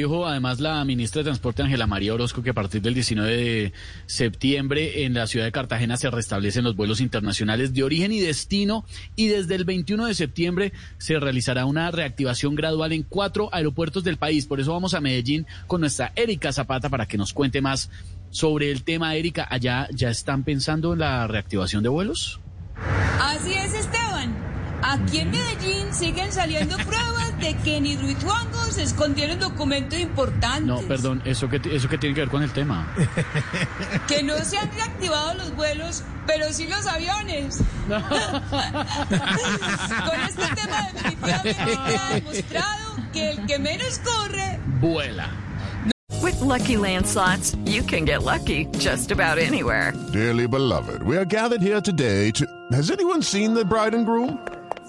Dijo además la ministra de Transporte Ángela María Orozco que a partir del 19 de septiembre en la ciudad de Cartagena se restablecen los vuelos internacionales de origen y destino y desde el 21 de septiembre se realizará una reactivación gradual en cuatro aeropuertos del país. Por eso vamos a Medellín con nuestra Erika Zapata para que nos cuente más sobre el tema. Erika, ¿allá ya están pensando en la reactivación de vuelos? Así es, Esteban. Aquí en Medellín siguen saliendo pruebas de que en Hidroituango se escondieron documentos importantes. No, perdón, ¿eso qué, ¿eso qué tiene que ver con el tema? Que no se han reactivado los vuelos, pero sí los aviones. con este tema definitivamente queda demostrado que el que menos corre... Vuela. With Lucky Land slots, you can get lucky just about anywhere. Dearly beloved, we are gathered here today to. Has anyone seen the bride and groom?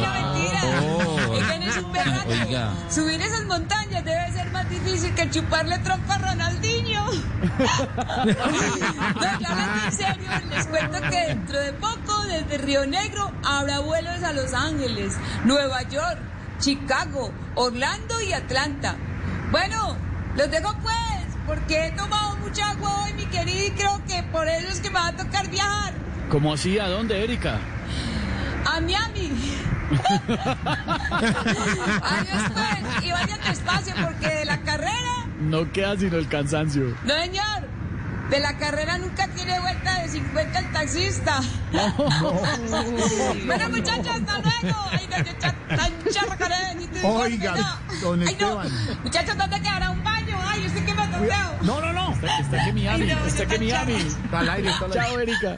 no, Oiga. Subir esas montañas debe ser más difícil que chuparle trompa a Ronaldinho. no, ya hablando en serio, les cuento que dentro de poco, desde Río Negro, habrá vuelos a Los Ángeles, Nueva York, Chicago, Orlando y Atlanta. Bueno, los dejo pues, porque he tomado mucha agua hoy, mi querido, y creo que por eso es que me va a tocar viajar. ¿Cómo así? ¿A dónde, Erika? A Miami. Adiós, pues. Y vayan despacio porque de la carrera. No queda sino el cansancio. No, señor. De la carrera nunca tiene vuelta de 50 el taxista. bueno, muchachos, hasta luego. Ay, no, yo Oiga, no. don Ay, no. Esteban. Muchachos, ¿dónde quedará un baño? Ay, usted que me toceo. No, no, no. Está, está que Miami, Ay, no, está que Miami. Está al aire, está al aire. Chao, Erika.